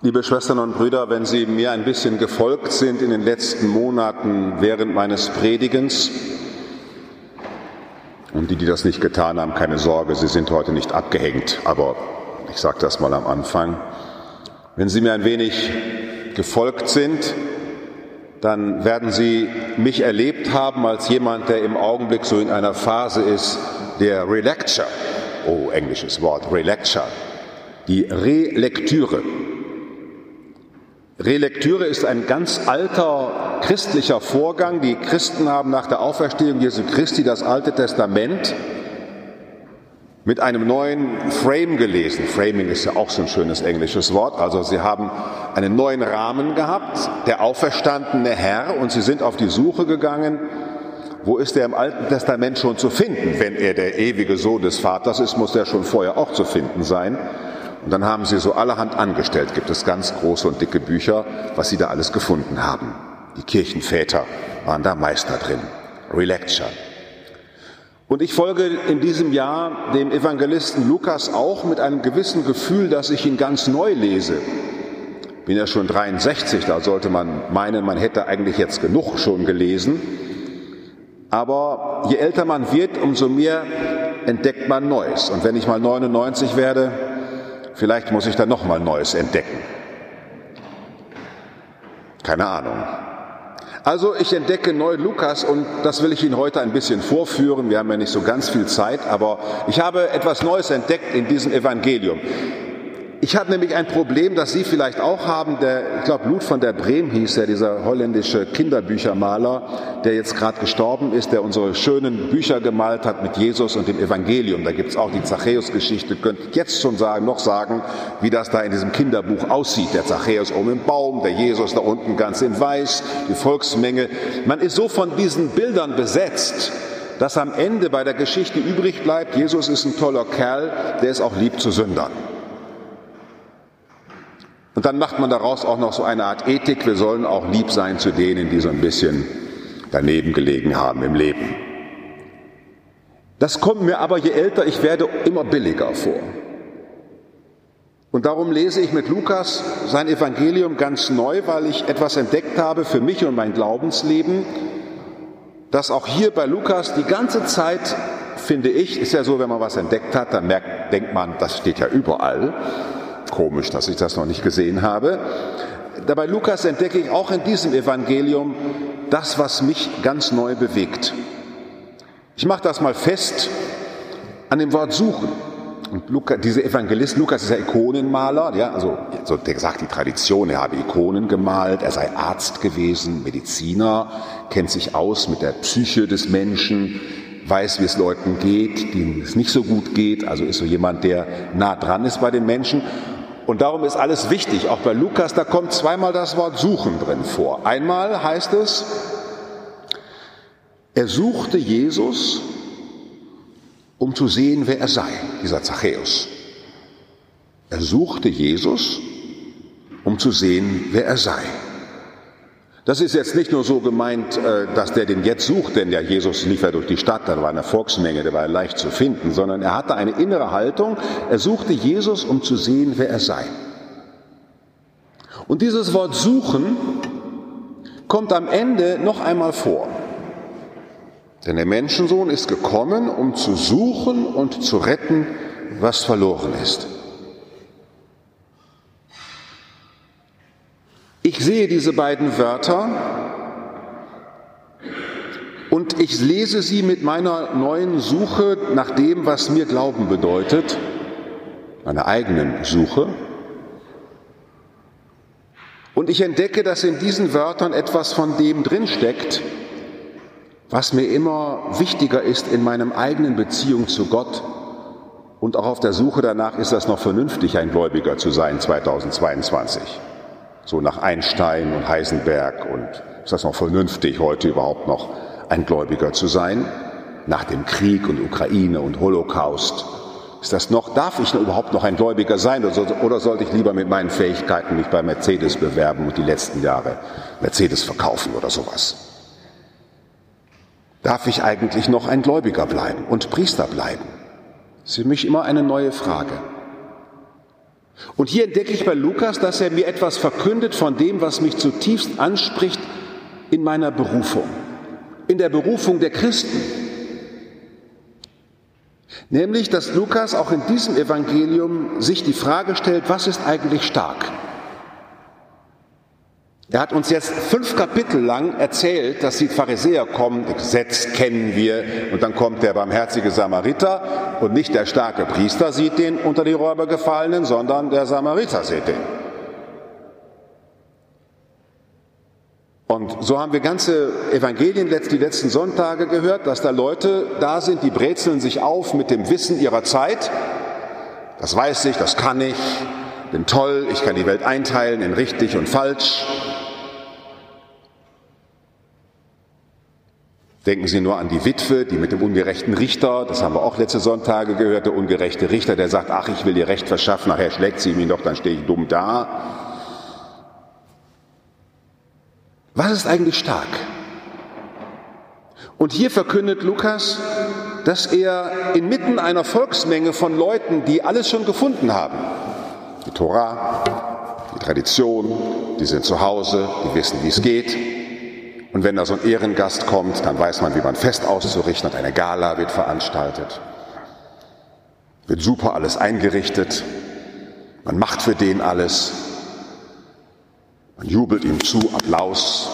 Liebe Schwestern und Brüder, wenn Sie mir ein bisschen gefolgt sind in den letzten Monaten während meines Predigens, und die, die das nicht getan haben, keine Sorge, Sie sind heute nicht abgehängt, aber ich sage das mal am Anfang. Wenn Sie mir ein wenig gefolgt sind, dann werden Sie mich erlebt haben als jemand, der im Augenblick so in einer Phase ist der Relecture. Oh, englisches Wort, Relecture. Die Relektüre. Relektüre ist ein ganz alter christlicher Vorgang. Die Christen haben nach der Auferstehung Jesu Christi das Alte Testament mit einem neuen Frame gelesen. Framing ist ja auch so ein schönes englisches Wort. Also sie haben einen neuen Rahmen gehabt, der auferstandene Herr, und sie sind auf die Suche gegangen, wo ist er im Alten Testament schon zu finden? Wenn er der ewige Sohn des Vaters ist, muss er schon vorher auch zu finden sein. Und dann haben sie so allerhand angestellt, gibt es ganz große und dicke Bücher, was sie da alles gefunden haben. Die Kirchenväter waren da Meister drin. Relecture. Und ich folge in diesem Jahr dem Evangelisten Lukas auch mit einem gewissen Gefühl, dass ich ihn ganz neu lese. Bin ja schon 63, da sollte man meinen, man hätte eigentlich jetzt genug schon gelesen. Aber je älter man wird, umso mehr entdeckt man Neues. Und wenn ich mal 99 werde, Vielleicht muss ich dann nochmal Neues entdecken. Keine Ahnung. Also ich entdecke neu Lukas und das will ich Ihnen heute ein bisschen vorführen. Wir haben ja nicht so ganz viel Zeit, aber ich habe etwas Neues entdeckt in diesem Evangelium. Ich habe nämlich ein Problem, das Sie vielleicht auch haben. Der, ich glaube, Lud von der Brehm hieß er, dieser holländische Kinderbüchermaler, der jetzt gerade gestorben ist, der unsere schönen Bücher gemalt hat mit Jesus und dem Evangelium. Da gibt es auch die Zachäus-Geschichte. Könnt jetzt schon sagen, noch sagen, wie das da in diesem Kinderbuch aussieht. Der Zachäus oben im Baum, der Jesus da unten ganz in Weiß, die Volksmenge. Man ist so von diesen Bildern besetzt, dass am Ende bei der Geschichte übrig bleibt, Jesus ist ein toller Kerl, der ist auch lieb zu Sündern. Und dann macht man daraus auch noch so eine Art Ethik, wir sollen auch lieb sein zu denen, die so ein bisschen daneben gelegen haben im Leben. Das kommt mir aber, je älter ich werde, immer billiger vor. Und darum lese ich mit Lukas sein Evangelium ganz neu, weil ich etwas entdeckt habe für mich und mein Glaubensleben, dass auch hier bei Lukas die ganze Zeit, finde ich, ist ja so, wenn man was entdeckt hat, dann merkt, denkt man, das steht ja überall. Komisch, dass ich das noch nicht gesehen habe. Dabei Lukas entdecke ich auch in diesem Evangelium das, was mich ganz neu bewegt. Ich mache das mal fest an dem Wort suchen. Und Lukas, dieser Evangelist, Lukas ist ja Ikonenmaler, ja, also so, der sagt die Tradition, er habe Ikonen gemalt, er sei Arzt gewesen, Mediziner, kennt sich aus mit der Psyche des Menschen, weiß, wie es Leuten geht, denen es nicht so gut geht, also ist so jemand, der nah dran ist bei den Menschen. Und darum ist alles wichtig. Auch bei Lukas, da kommt zweimal das Wort suchen drin vor. Einmal heißt es, er suchte Jesus, um zu sehen, wer er sei, dieser Zachäus. Er suchte Jesus, um zu sehen, wer er sei. Das ist jetzt nicht nur so gemeint, äh, dass der den jetzt sucht, denn ja Jesus lief ja durch die Stadt, da war eine Volksmenge, der war leicht zu finden, sondern er hatte eine innere Haltung, er suchte Jesus, um zu sehen, wer er sei. Und dieses Wort suchen kommt am Ende noch einmal vor. Denn der Menschensohn ist gekommen, um zu suchen und zu retten, was verloren ist. Ich sehe diese beiden Wörter und ich lese sie mit meiner neuen Suche nach dem, was mir Glauben bedeutet, meiner eigenen Suche. Und ich entdecke, dass in diesen Wörtern etwas von dem drinsteckt, was mir immer wichtiger ist in meinem eigenen Beziehung zu Gott. Und auch auf der Suche danach ist das noch vernünftig, ein Gläubiger zu sein 2022 so nach Einstein und Heisenberg und ist das noch vernünftig, heute überhaupt noch ein Gläubiger zu sein? Nach dem Krieg und Ukraine und Holocaust. Ist das noch, darf ich überhaupt noch ein Gläubiger sein oder sollte ich lieber mit meinen Fähigkeiten mich bei Mercedes bewerben und die letzten Jahre Mercedes verkaufen oder sowas? Darf ich eigentlich noch ein Gläubiger bleiben und Priester bleiben? Das ist für mich immer eine neue Frage. Und hier entdecke ich bei Lukas, dass er mir etwas verkündet von dem, was mich zutiefst anspricht in meiner Berufung, in der Berufung der Christen. Nämlich, dass Lukas auch in diesem Evangelium sich die Frage stellt, was ist eigentlich stark? Er hat uns jetzt fünf Kapitel lang erzählt, dass die Pharisäer kommen, Gesetz kennen wir, und dann kommt der barmherzige Samariter und nicht der starke Priester sieht den unter die Räuber gefallenen, sondern der Samariter sieht den. Und so haben wir ganze Evangelien die letzten Sonntage gehört, dass da Leute da sind, die brezeln sich auf mit dem Wissen ihrer Zeit. Das weiß ich, das kann ich, bin toll, ich kann die Welt einteilen in richtig und falsch. Denken Sie nur an die Witwe, die mit dem ungerechten Richter, das haben wir auch letzte Sonntage gehört, der ungerechte Richter, der sagt, ach, ich will ihr Recht verschaffen, nachher schlägt sie mich doch, dann stehe ich dumm da. Was ist eigentlich stark? Und hier verkündet Lukas, dass er inmitten einer Volksmenge von Leuten, die alles schon gefunden haben, die Tora, die Tradition, die sind zu Hause, die wissen, wie es geht, und wenn da so ein Ehrengast kommt, dann weiß man, wie man Fest auszurichten hat. Eine Gala wird veranstaltet. Wird super alles eingerichtet. Man macht für den alles. Man jubelt ihm zu, Applaus.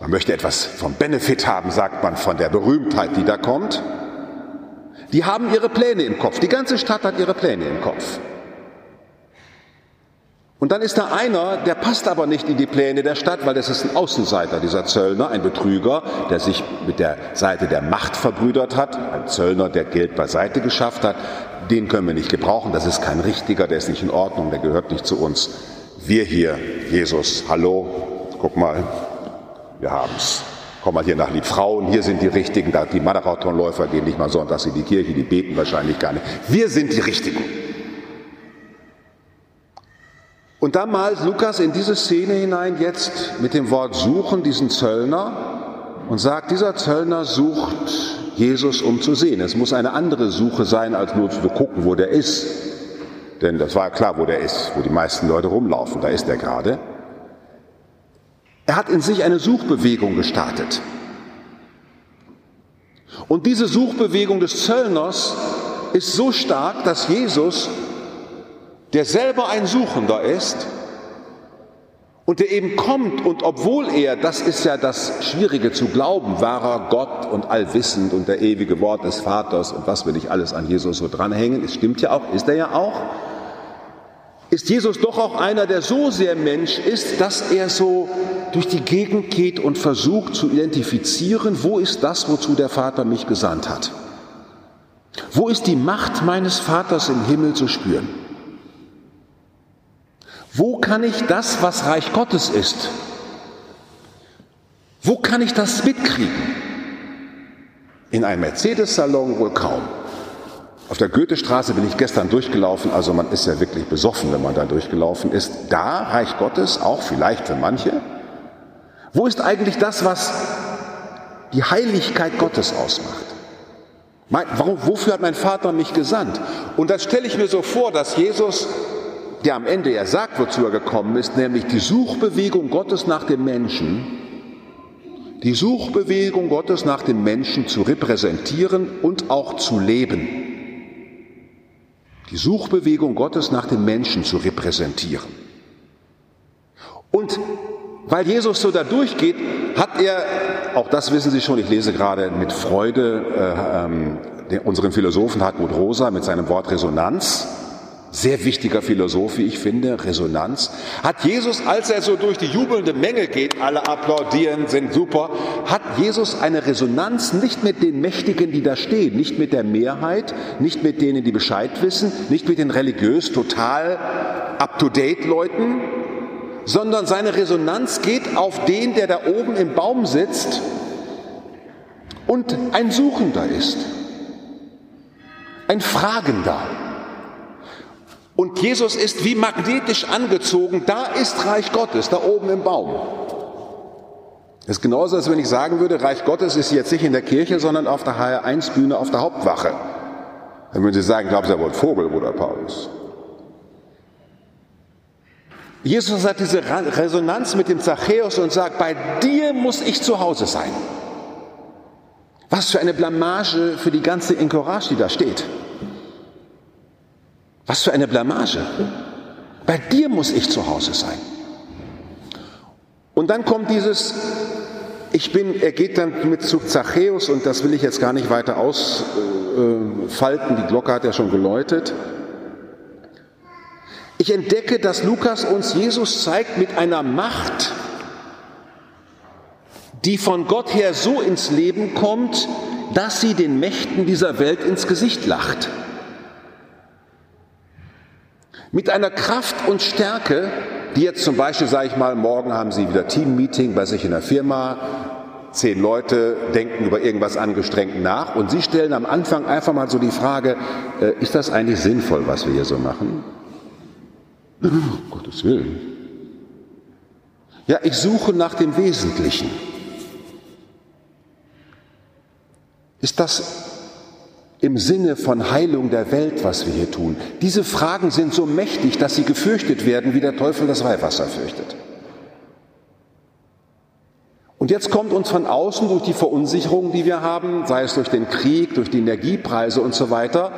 Man möchte etwas vom Benefit haben, sagt man, von der Berühmtheit, die da kommt. Die haben ihre Pläne im Kopf. Die ganze Stadt hat ihre Pläne im Kopf. Und dann ist da einer, der passt aber nicht in die Pläne der Stadt, weil das ist ein Außenseiter, dieser Zöllner, ein Betrüger, der sich mit der Seite der Macht verbrüdert hat, ein Zöllner, der Geld beiseite geschafft hat. Den können wir nicht gebrauchen, das ist kein richtiger, der ist nicht in Ordnung, der gehört nicht zu uns. Wir hier, Jesus, hallo, guck mal, wir haben's. Komm mal hier nach Liebfrauen, hier sind die Richtigen, die Marathonläufer gehen nicht mal sonntags in die Kirche, die beten wahrscheinlich gar nicht. Wir sind die Richtigen. Und da malt Lukas in diese Szene hinein jetzt mit dem Wort suchen diesen Zöllner und sagt, dieser Zöllner sucht Jesus, um zu sehen. Es muss eine andere Suche sein, als nur zu gucken, wo der ist. Denn das war ja klar, wo der ist, wo die meisten Leute rumlaufen. Da ist er gerade. Er hat in sich eine Suchbewegung gestartet. Und diese Suchbewegung des Zöllners ist so stark, dass Jesus der selber ein Suchender ist und der eben kommt und obwohl er, das ist ja das Schwierige zu glauben, wahrer Gott und allwissend und der ewige Wort des Vaters und was will ich alles an Jesus so dranhängen, es stimmt ja auch, ist er ja auch, ist Jesus doch auch einer, der so sehr Mensch ist, dass er so durch die Gegend geht und versucht zu identifizieren, wo ist das, wozu der Vater mich gesandt hat? Wo ist die Macht meines Vaters im Himmel zu spüren? Wo kann ich das, was Reich Gottes ist, wo kann ich das mitkriegen? In einem Mercedes-Salon wohl kaum. Auf der Goethestraße bin ich gestern durchgelaufen, also man ist ja wirklich besoffen, wenn man da durchgelaufen ist. Da Reich Gottes, auch vielleicht für manche. Wo ist eigentlich das, was die Heiligkeit Gottes ausmacht? Warum, wofür hat mein Vater mich gesandt? Und das stelle ich mir so vor, dass Jesus der am Ende ja sagt, wozu er gekommen ist, nämlich die Suchbewegung Gottes nach dem Menschen, die Suchbewegung Gottes nach dem Menschen zu repräsentieren und auch zu leben. Die Suchbewegung Gottes nach dem Menschen zu repräsentieren. Und weil Jesus so da durchgeht, hat er, auch das wissen Sie schon, ich lese gerade mit Freude äh, ähm, unseren Philosophen Hartmut Rosa mit seinem Wort Resonanz, sehr wichtiger Philosoph, wie ich finde, Resonanz, hat Jesus, als er so durch die jubelnde Menge geht, alle applaudieren, sind super, hat Jesus eine Resonanz nicht mit den Mächtigen, die da stehen, nicht mit der Mehrheit, nicht mit denen, die Bescheid wissen, nicht mit den religiös total up-to-date Leuten, sondern seine Resonanz geht auf den, der da oben im Baum sitzt und ein Suchender ist, ein Fragender. Und Jesus ist wie magnetisch angezogen, da ist Reich Gottes, da oben im Baum. Das ist genauso, als wenn ich sagen würde, Reich Gottes ist jetzt nicht in der Kirche, sondern auf der HR1-Bühne auf der Hauptwache. Dann würden Sie sagen, glauben Sie, er wohl Vogel, Bruder Paulus. Jesus hat diese Resonanz mit dem Zachäus und sagt, bei dir muss ich zu Hause sein. Was für eine Blamage für die ganze Encourage, die da steht. Was für eine Blamage. Bei dir muss ich zu Hause sein. Und dann kommt dieses, ich bin, er geht dann mit zu Zachäus und das will ich jetzt gar nicht weiter ausfalten, die Glocke hat ja schon geläutet. Ich entdecke, dass Lukas uns Jesus zeigt mit einer Macht, die von Gott her so ins Leben kommt, dass sie den Mächten dieser Welt ins Gesicht lacht. Mit einer Kraft und Stärke, die jetzt zum Beispiel, sage ich mal, morgen haben Sie wieder Teammeeting bei sich in der Firma, zehn Leute denken über irgendwas angestrengt nach und Sie stellen am Anfang einfach mal so die Frage, äh, ist das eigentlich sinnvoll, was wir hier so machen? Um Gottes Willen. Ja, ich suche nach dem Wesentlichen. Ist das im Sinne von Heilung der Welt, was wir hier tun? Diese Fragen sind so mächtig, dass sie gefürchtet werden, wie der Teufel das Weihwasser fürchtet. Und jetzt kommt uns von außen durch die Verunsicherung, die wir haben, sei es durch den Krieg, durch die Energiepreise und so weiter,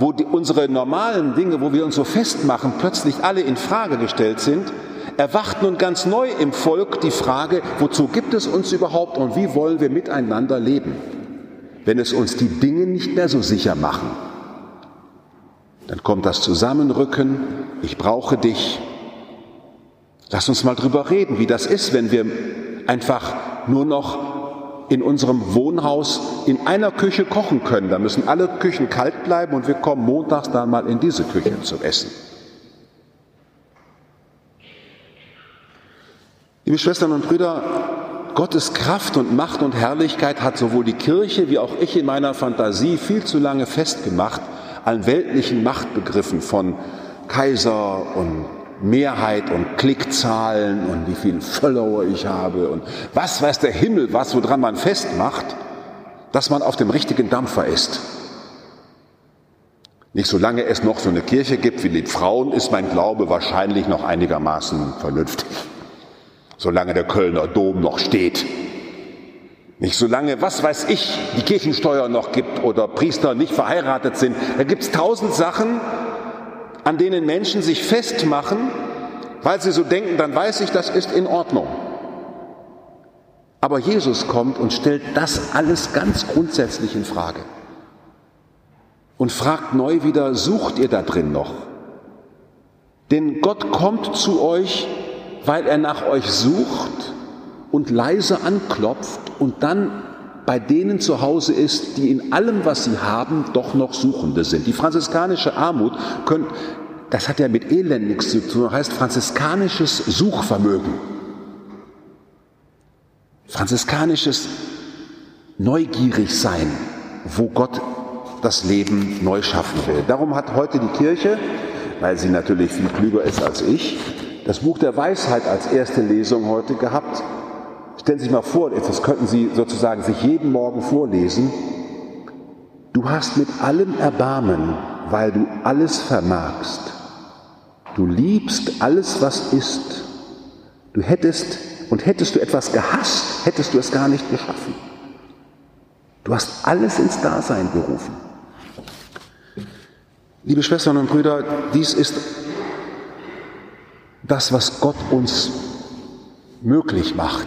wo die, unsere normalen Dinge, wo wir uns so festmachen, plötzlich alle in Frage gestellt sind, erwacht nun ganz neu im Volk die Frage, wozu gibt es uns überhaupt und wie wollen wir miteinander leben? Wenn es uns die Dinge nicht mehr so sicher machen. Dann kommt das Zusammenrücken, ich brauche dich. Lass uns mal drüber reden, wie das ist, wenn wir einfach nur noch in unserem Wohnhaus in einer Küche kochen können. Da müssen alle Küchen kalt bleiben und wir kommen montags dann mal in diese Küche zum Essen. Liebe Schwestern und Brüder, Gottes Kraft und Macht und Herrlichkeit hat sowohl die Kirche wie auch ich in meiner Fantasie viel zu lange festgemacht an weltlichen Machtbegriffen von Kaiser und Mehrheit und Klickzahlen und wie viele Follower ich habe und was weiß der Himmel, was woran man festmacht, dass man auf dem richtigen Dampfer ist. Nicht solange es noch so eine Kirche gibt wie die Frauen, ist mein Glaube wahrscheinlich noch einigermaßen vernünftig solange der Kölner Dom noch steht. Nicht solange, was weiß ich, die Kirchensteuer noch gibt oder Priester nicht verheiratet sind. Da gibt es tausend Sachen, an denen Menschen sich festmachen, weil sie so denken, dann weiß ich, das ist in Ordnung. Aber Jesus kommt und stellt das alles ganz grundsätzlich in Frage und fragt neu wieder, sucht ihr da drin noch? Denn Gott kommt zu euch weil er nach euch sucht und leise anklopft und dann bei denen zu Hause ist, die in allem, was sie haben, doch noch Suchende sind. Die franziskanische Armut, könnt, das hat ja mit Elend nichts zu tun, heißt franziskanisches Suchvermögen. Franziskanisches neugierig sein, wo Gott das Leben neu schaffen will. Darum hat heute die Kirche, weil sie natürlich viel klüger ist als ich, das Buch der Weisheit als erste Lesung heute gehabt. Stellen Sie sich mal vor, das könnten Sie sozusagen sich jeden Morgen vorlesen. Du hast mit allem Erbarmen, weil du alles vermagst. Du liebst alles, was ist. Du hättest und hättest du etwas gehasst, hättest du es gar nicht geschaffen. Du hast alles ins Dasein gerufen. Liebe Schwestern und Brüder, dies ist das, was Gott uns möglich macht.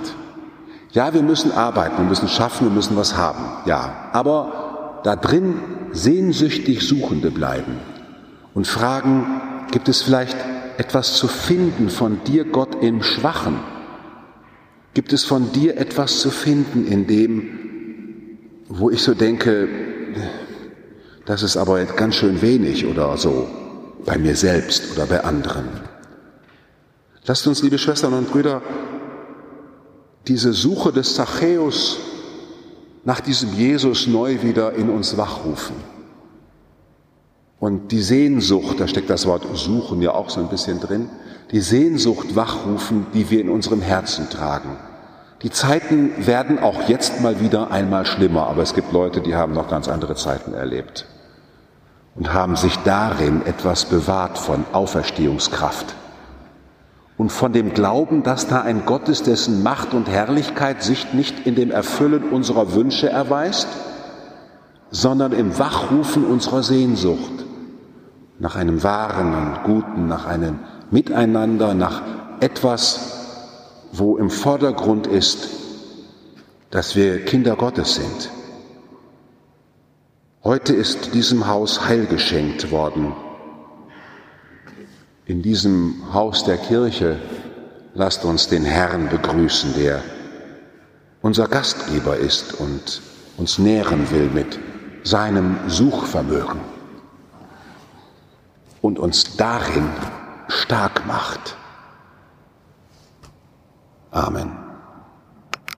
Ja, wir müssen arbeiten, wir müssen schaffen, wir müssen was haben, ja. Aber da drin sehnsüchtig Suchende bleiben und fragen, gibt es vielleicht etwas zu finden von dir, Gott, im Schwachen? Gibt es von dir etwas zu finden in dem, wo ich so denke, das ist aber ganz schön wenig oder so, bei mir selbst oder bei anderen? Lasst uns, liebe Schwestern und Brüder, diese Suche des Zachäus nach diesem Jesus neu wieder in uns wachrufen. Und die Sehnsucht, da steckt das Wort suchen ja auch so ein bisschen drin, die Sehnsucht wachrufen, die wir in unserem Herzen tragen. Die Zeiten werden auch jetzt mal wieder einmal schlimmer, aber es gibt Leute, die haben noch ganz andere Zeiten erlebt und haben sich darin etwas bewahrt von Auferstehungskraft und von dem Glauben, dass da ein Gott ist, dessen Macht und Herrlichkeit sich nicht in dem Erfüllen unserer Wünsche erweist, sondern im Wachrufen unserer Sehnsucht nach einem wahren und guten, nach einem Miteinander, nach etwas, wo im Vordergrund ist, dass wir Kinder Gottes sind. Heute ist diesem Haus Heil geschenkt worden. In diesem Haus der Kirche lasst uns den Herrn begrüßen, der unser Gastgeber ist und uns nähren will mit seinem Suchvermögen und uns darin stark macht. Amen.